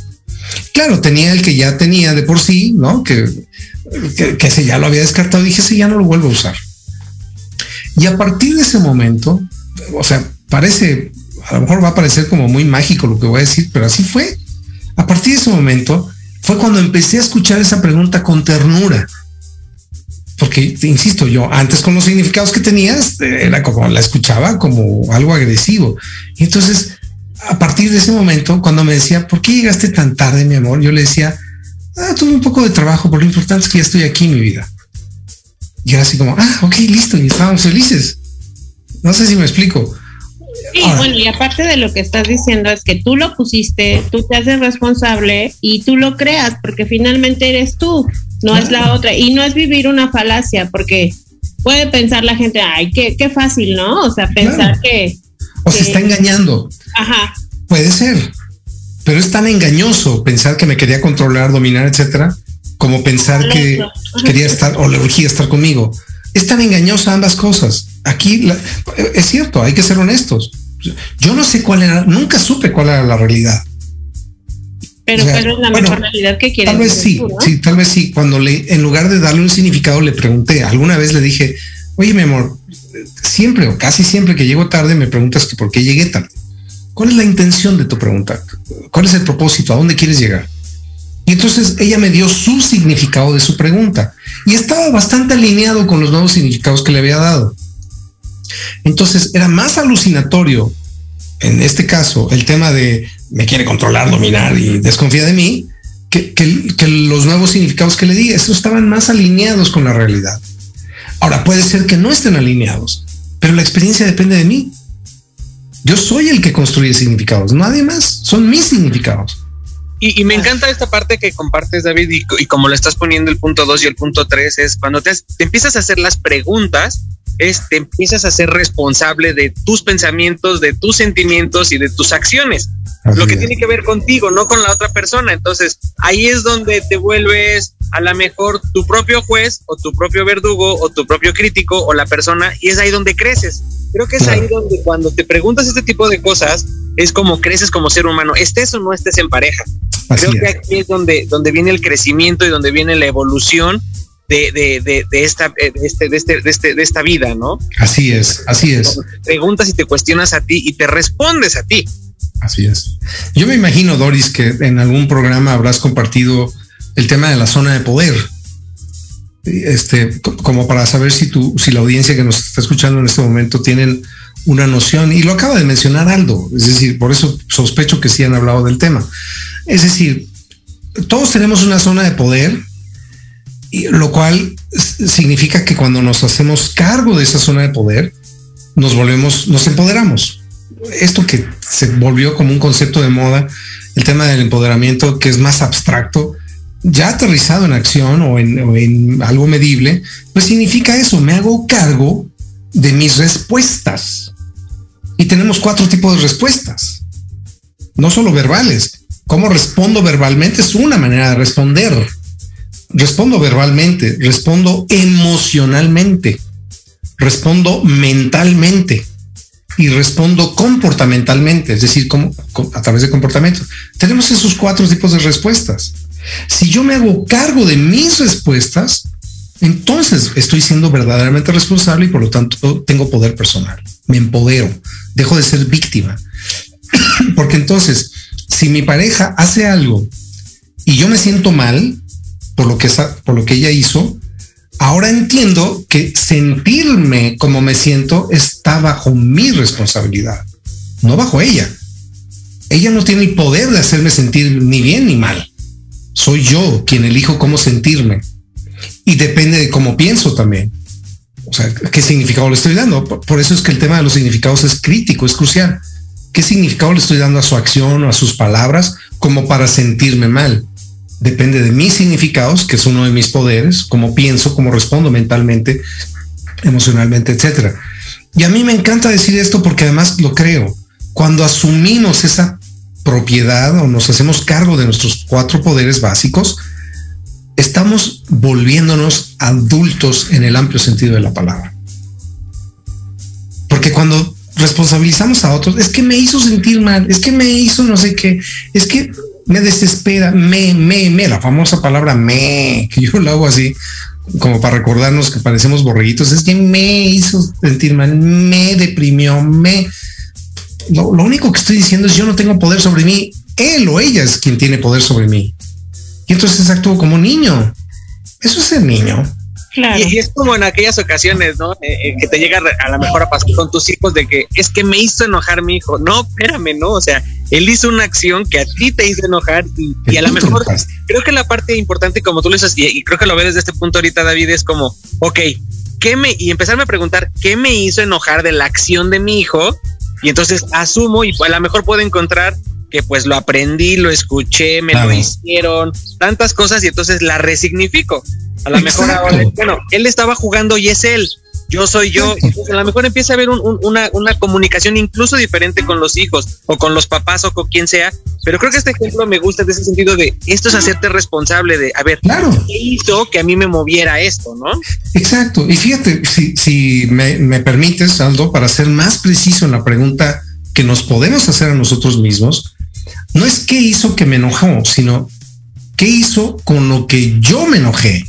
Claro, tenía el que ya tenía de por sí, ¿no? Que, que, ese ya lo había descartado. Dije, ese ya no lo vuelvo a usar. Y a partir de ese momento, o sea, parece, a lo mejor va a parecer como muy mágico lo que voy a decir, pero así fue. A partir de ese momento fue cuando empecé a escuchar esa pregunta con ternura. Porque, insisto, yo antes con los significados que tenías, era como la escuchaba como algo agresivo. Y entonces a partir de ese momento, cuando me decía, ¿por qué llegaste tan tarde, mi amor? Yo le decía, ah, tuve un poco de trabajo, pero lo importante es que ya estoy aquí, mi vida. Y era así como, ah, ok, listo, y estábamos felices. No sé si me explico. Sí, bueno, y aparte de lo que estás diciendo es que tú lo pusiste, tú te haces responsable y tú lo creas, porque finalmente eres tú, no es la otra. Y no es vivir una falacia, porque puede pensar la gente, ay, qué, qué fácil, ¿no? O sea, pensar que... O se está engañando. Ajá. Puede ser, pero es tan engañoso pensar que me quería controlar, dominar, etcétera, como pensar que quería estar o le urgía estar conmigo. Es tan engañosa ambas cosas. Aquí es cierto, hay que ser honestos. Yo no sé cuál era, nunca supe cuál era la realidad. Pero, es la mejor realidad que quieres. Tal vez sí, sí, tal vez sí. Cuando le, en lugar de darle un significado, le pregunté, alguna vez le dije, oye, mi amor, siempre o casi siempre que llego tarde me preguntas que por qué llegué tarde. ¿Cuál es la intención de tu pregunta? ¿Cuál es el propósito? ¿A dónde quieres llegar? Y entonces ella me dio su significado de su pregunta y estaba bastante alineado con los nuevos significados que le había dado. Entonces era más alucinatorio, en este caso, el tema de me quiere controlar, dominar y desconfía de mí, que, que los nuevos significados que le di, esos estaban más alineados con la realidad. Ahora puede ser que no estén alineados, pero la experiencia depende de mí. Yo soy el que construye significados, nadie más, son mis significados. Y, me encanta esta parte que compartes, David, y, como lo estás poniendo el punto 2 y el punto 3, es cuando te, empiezas a hacer las preguntas, es, te empiezas a ser responsable de tus pensamientos, de tus sentimientos y de tus acciones. lo que tiene que ver contigo, no con la otra persona. Entonces, ahí es donde te vuelves a lo mejor tu propio juez o tu propio verdugo o tu propio crítico o la persona y es ahí donde creces. Creo que es ahí donde cuando te preguntas este tipo de cosas es como creces como ser humano, estés o no estés en pareja. Creo que aquí es donde, donde viene el crecimiento y donde viene la evolución de, de, de, de esta, de, este, de, este, de, este, de esta vida, ¿no? Así es, así es. Preguntas y te cuestionas a ti y te respondes a ti. Así es. Yo me imagino, Doris, que en algún programa habrás compartido el tema de la zona de poder. Este, como para saber si tú, si la audiencia que nos está escuchando en este momento tienen una noción, y lo acaba de mencionar Aldo, es decir, por eso sospecho que sí han hablado del tema. Es decir, todos tenemos una zona de poder, y lo cual significa que cuando nos hacemos cargo de esa zona de poder, nos volvemos, nos empoderamos. Esto que se volvió como un concepto de moda, el tema del empoderamiento, que es más abstracto, ya aterrizado en acción o en, algo medible, pues significa eso, me hago cargo de mis respuestas. Y tenemos cuatro tipos de respuestas, no solo verbales. ¿Cómo respondo verbalmente? Es una manera de responder. Respondo verbalmente, respondo emocionalmente, respondo mentalmente y respondo comportamentalmente, es decir, como, a través de comportamiento. Tenemos esos cuatro tipos de respuestas. Si yo me hago cargo de mis respuestas, entonces estoy siendo verdaderamente responsable y por lo tanto tengo poder personal. Me empodero, dejo de ser víctima. Porque entonces, si mi pareja hace algo y yo me siento mal por lo que, por lo que ella hizo, ahora entiendo que sentirme como me siento está bajo mi responsabilidad, no bajo ella. Ella no tiene el poder de hacerme sentir ni bien ni mal soy yo quien elijo cómo sentirme. Y depende de cómo pienso también. O sea, ¿qué significado le estoy dando? Por eso es que el tema de los significados es crítico, es crucial. ¿Qué significado le estoy dando a su acción o a sus palabras como para sentirme mal? Depende de mis significados, que es uno de mis poderes, cómo pienso, cómo respondo mentalmente, emocionalmente, etcétera. Y a mí me encanta decir esto porque además lo creo. Cuando asumimos esa propiedad o nos hacemos cargo de nuestros cuatro poderes básicos, estamos volviéndonos adultos en el amplio sentido de la palabra. Porque cuando responsabilizamos a otros, es que me hizo sentir mal, es que me hizo no sé qué, es que me desespera, me, me, me, la famosa palabra me, que yo lo hago así, como para recordarnos que parecemos borreguitos, es que me hizo sentir mal, me deprimió, me, lo, único que estoy diciendo es yo no tengo poder sobre mí, él o ella es quien tiene poder sobre mí. Y entonces actúo como niño. Eso es el niño. Y, es como en aquellas ocasiones, ¿no? Eh, eh, que te llega a la mejor a pasar con tus hijos de que es que me hizo enojar mi hijo. No, espérame, ¿no? O sea, él hizo una acción que a ti te hizo enojar y, a lo mejor creo que la parte importante, como tú lo dices, y, creo que lo ves desde este punto ahorita, David, es como, ok, ¿qué me, y empezarme a preguntar, ¿qué me hizo enojar de la acción de mi hijo? Y entonces asumo y a lo mejor puedo encontrar que pues lo aprendí, lo escuché, me lo hicieron, tantas cosas y entonces la resignifico. A lo mejor ahora, bueno, él estaba jugando y es él, yo soy yo. Entonces a lo mejor empieza a haber una, una comunicación incluso diferente con los hijos o con los papás o con quien sea, Pero creo que este ejemplo me gusta de ese sentido de esto es hacerte responsable de, a ver, claro. ¿qué hizo que a mí me moviera esto, no? Exacto. Y fíjate, si, si me, me permites, Aldo, para ser más preciso en la pregunta que nos podemos hacer a nosotros mismos, no es qué hizo que me enojó, sino qué hizo con lo que yo me enojé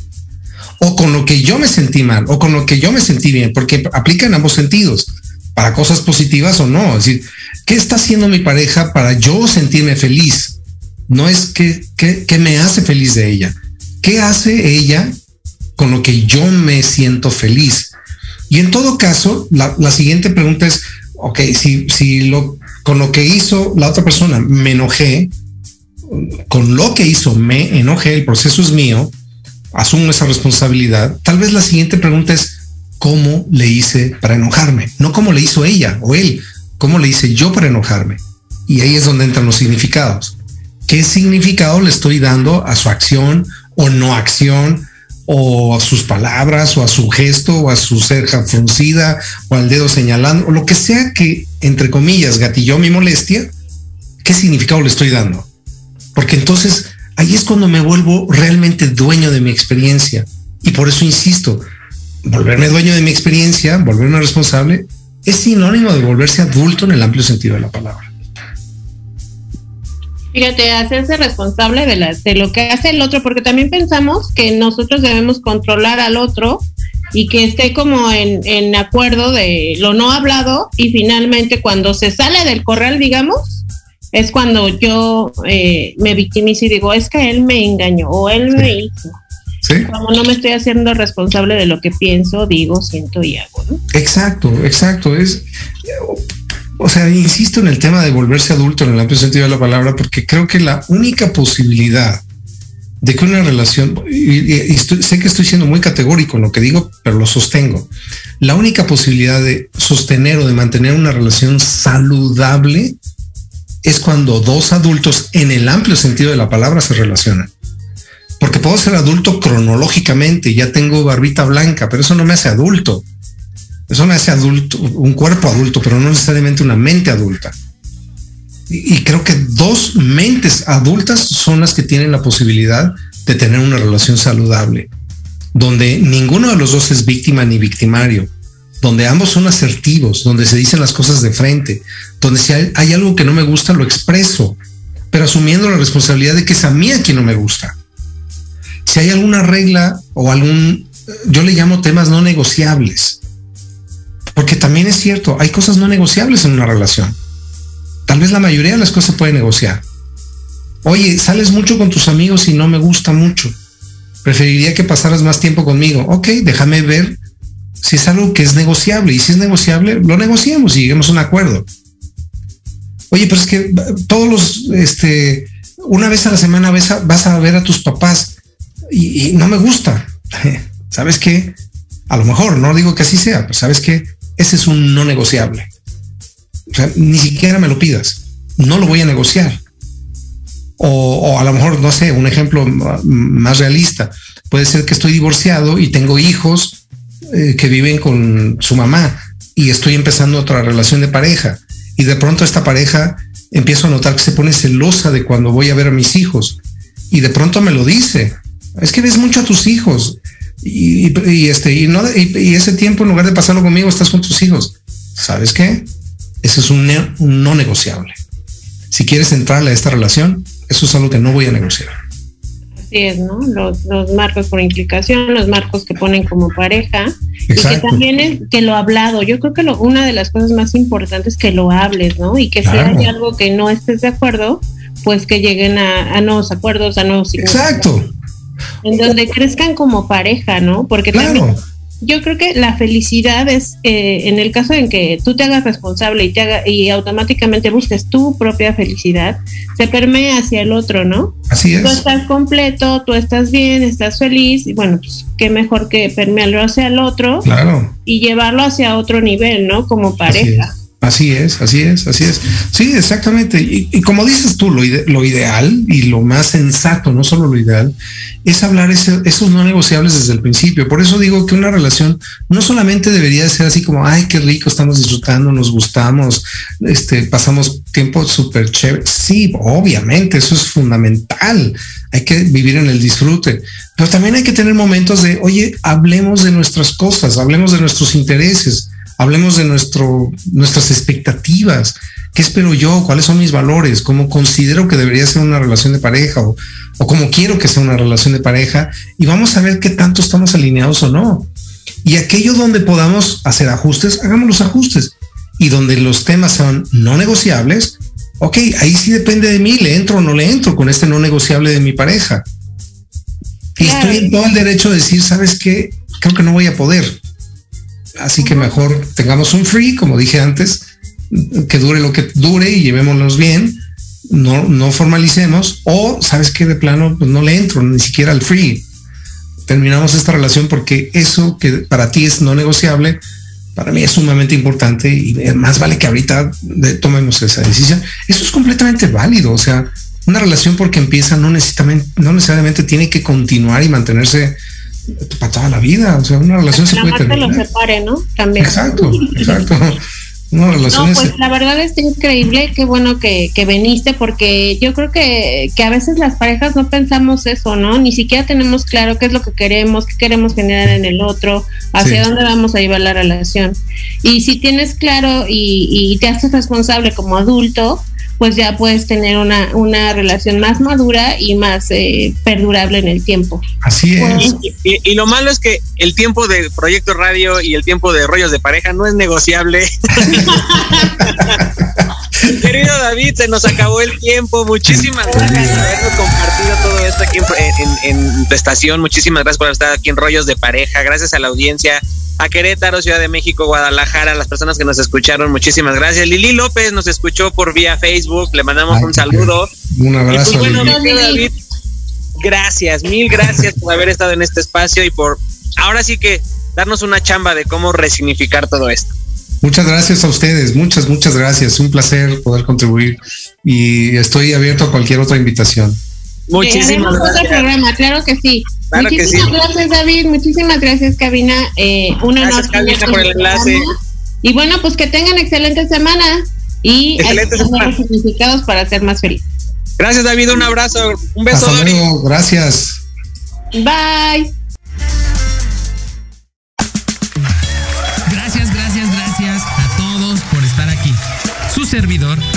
o con lo que yo me sentí mal o con lo que yo me sentí bien, porque aplica en ambos sentidos, para cosas positivas o no. Es decir, ¿qué está haciendo mi pareja para yo sentirme feliz? No es que, que, me hace feliz de ella. ¿Qué hace ella con lo que yo me siento feliz? Y en todo caso, la, la siguiente pregunta es, ok, si, si lo, con lo que hizo la otra persona me enojé, con lo que hizo me enojé, el proceso es mío, asumo esa responsabilidad, tal vez la siguiente pregunta es, ¿cómo le hice para enojarme? No cómo le hizo ella o él, ¿cómo le hice yo para enojarme? Y ahí es donde entran los significados. ¿Qué significado le estoy dando a su acción o no acción? o a sus palabras o a su gesto o a su ceja fruncida o al dedo señalando o lo que sea que entre comillas gatilló mi molestia, ¿qué significado le estoy dando? Porque entonces ahí es cuando me vuelvo realmente dueño de mi experiencia y por eso insisto, volverme dueño de mi experiencia, volverme responsable, es sinónimo de volverse adulto en el amplio sentido de la palabra. Fíjate, hacerse responsable de, la, de lo que hace el otro, porque también pensamos que nosotros debemos controlar al otro y que esté como en, en acuerdo de lo no hablado y finalmente cuando se sale del corral, digamos, es cuando yo eh, me victimizo y digo, es que él me engañó o él me hizo. ¿Sí? Como no me estoy haciendo responsable de lo que pienso, digo, siento y hago, ¿no? Exacto, exacto. Es o sea, insisto en el tema de volverse adulto en el amplio sentido de la palabra, porque creo que la única posibilidad de que una relación, y, sé que estoy siendo muy categórico en lo que digo, pero lo sostengo, la única posibilidad de sostener o de mantener una relación saludable es cuando dos adultos en el amplio sentido de la palabra se relacionan. Porque puedo ser adulto cronológicamente, ya tengo barbita blanca, pero eso no me hace adulto. Eso me hace adulto, un cuerpo adulto, pero no necesariamente una mente adulta. Y, creo que dos mentes adultas son las que tienen la posibilidad de tener una relación saludable, donde ninguno de los dos es víctima ni victimario, donde ambos son asertivos, donde se dicen las cosas de frente, donde si hay, algo que no me gusta, lo expreso, pero asumiendo la responsabilidad de que es a mí a quien no me gusta. Si hay alguna regla o algún, yo le llamo temas no negociables, porque también es cierto, hay cosas no negociables en una relación. Tal vez la mayoría de las cosas se puede negociar. Oye, sales mucho con tus amigos y no me gusta mucho. Preferiría que pasaras más tiempo conmigo. Ok, déjame ver si es algo que es negociable. Y si es negociable, lo negociamos y lleguemos a un acuerdo. Oye, pero es que todos los, este, una vez a la semana vas a, ver a tus papás y, y no me gusta. ¿Sabes qué? A lo mejor, no digo que así sea, pero ¿sabes qué? ese es un no negociable. O sea, ni siquiera me lo pidas. No lo voy a negociar. O, a lo mejor, no sé, un ejemplo más realista. Puede ser que estoy divorciado y tengo hijos eh, que viven con su mamá y estoy empezando otra relación de pareja. Y de pronto esta pareja empiezo a notar que se pone celosa de cuando voy a ver a mis hijos. Y de pronto me lo dice. Es que ves mucho a tus hijos. Y, este, y, no, y, ese tiempo, en lugar de pasarlo conmigo, estás con tus hijos. ¿Sabes qué? Ese es un, no negociable. Si quieres entrarle a esta relación, eso es algo que no voy a negociar. Así es, ¿no? Los, marcos por implicación, los marcos que ponen como pareja. Y que también es que lo hablado. Yo creo que lo, una de las cosas más importantes es que lo hables, ¿no? Y que si hay algo que no estés de acuerdo, pues que lleguen a, nuevos acuerdos, a nuevos Exacto en donde crezcan como pareja, ¿no? Porque también yo creo que la felicidad es eh, en el caso en que tú te hagas responsable y te haga, y automáticamente busques tu propia felicidad, se permea hacia el otro, ¿no? Así es. Tú estás completo, tú estás bien, estás feliz y bueno, pues qué mejor que permearlo hacia el otro. Claro. Y llevarlo hacia otro nivel, ¿no? Como pareja. Así es, así es, así es. Sí, exactamente. Y, como dices tú, lo, ideal y lo más sensato, no solo lo ideal, es hablar esos no negociables desde el principio. Por eso digo que una relación no solamente debería ser así como, ay, qué rico, estamos disfrutando, nos gustamos, este, pasamos tiempo súper chévere. Sí, obviamente, eso es fundamental. Hay que vivir en el disfrute, pero también hay que tener momentos de, oye, hablemos de nuestras cosas, hablemos de nuestros intereses hablemos de nuestro, nuestras expectativas. ¿Qué espero yo? ¿Cuáles son mis valores? ¿Cómo considero que debería ser una relación de pareja? O, o cómo quiero que sea una relación de pareja? Y vamos a ver qué tanto estamos alineados o no. Y aquello donde podamos hacer ajustes, hagamos los ajustes. Y donde los temas son no negociables, ok, ahí sí depende de mí, le entro o no le entro con este no negociable de mi pareja. Y estoy en todo el derecho de decir, ¿sabes qué? Creo que no voy a poder. Así que mejor tengamos un free, como dije antes, que dure lo que dure y llevémonos bien, no, no formalicemos, o sabes que de plano pues no le entro ni siquiera al free. Terminamos esta relación porque eso que para ti es no negociable, para mí es sumamente importante y más vale que ahorita tomemos esa decisión. Eso es completamente válido. O sea, una relación porque empieza no necesariamente, no necesariamente tiene que continuar y mantenerse para toda la vida. O sea, una relación se puede terminar. lo separe, ¿no? También. Exacto, exacto. no, pues la verdad es increíble, qué bueno que, que, veniste, porque yo creo que, que a veces las parejas no pensamos eso, ¿no? Ni siquiera tenemos claro qué es lo que queremos, qué queremos generar en el otro, hacia dónde vamos a llevar la relación. Y si tienes claro y, y te haces responsable como adulto, pues ya puedes tener una, una relación más madura y más eh, perdurable en el tiempo. Así es. Y, lo malo es que el tiempo de Proyecto Radio y el tiempo de rollos de pareja no es negociable. Querido David, se nos acabó el tiempo. Muchísimas gracias por habernos compartido todo esto aquí en, en, tu estación. Muchísimas gracias por estar aquí en Rollos de Pareja. Gracias a la audiencia a Querétaro, Ciudad de México, Guadalajara, las personas que nos escucharon, muchísimas gracias. Lili López nos escuchó por vía Facebook, le mandamos un saludo. Un abrazo. Pues, David, gracias, mil gracias por haber estado en este espacio y por ahora sí que darnos una chamba de cómo resignificar todo esto. Muchas gracias a ustedes, muchas, muchas gracias. Un placer poder contribuir y estoy abierto a cualquier otra invitación. Muchísimas gracias. programa, claro que sí. muchísimas gracias, David. Muchísimas gracias, Cabina. Eh, una gracias, Cabina, por el enlace. Y bueno, pues que tengan excelente semana y excelente significados para ser más felices. Gracias, David. Un abrazo. Un beso. Hasta luego. Gracias. Bye. Gracias, gracias, gracias a todos por estar aquí. Su servidor, los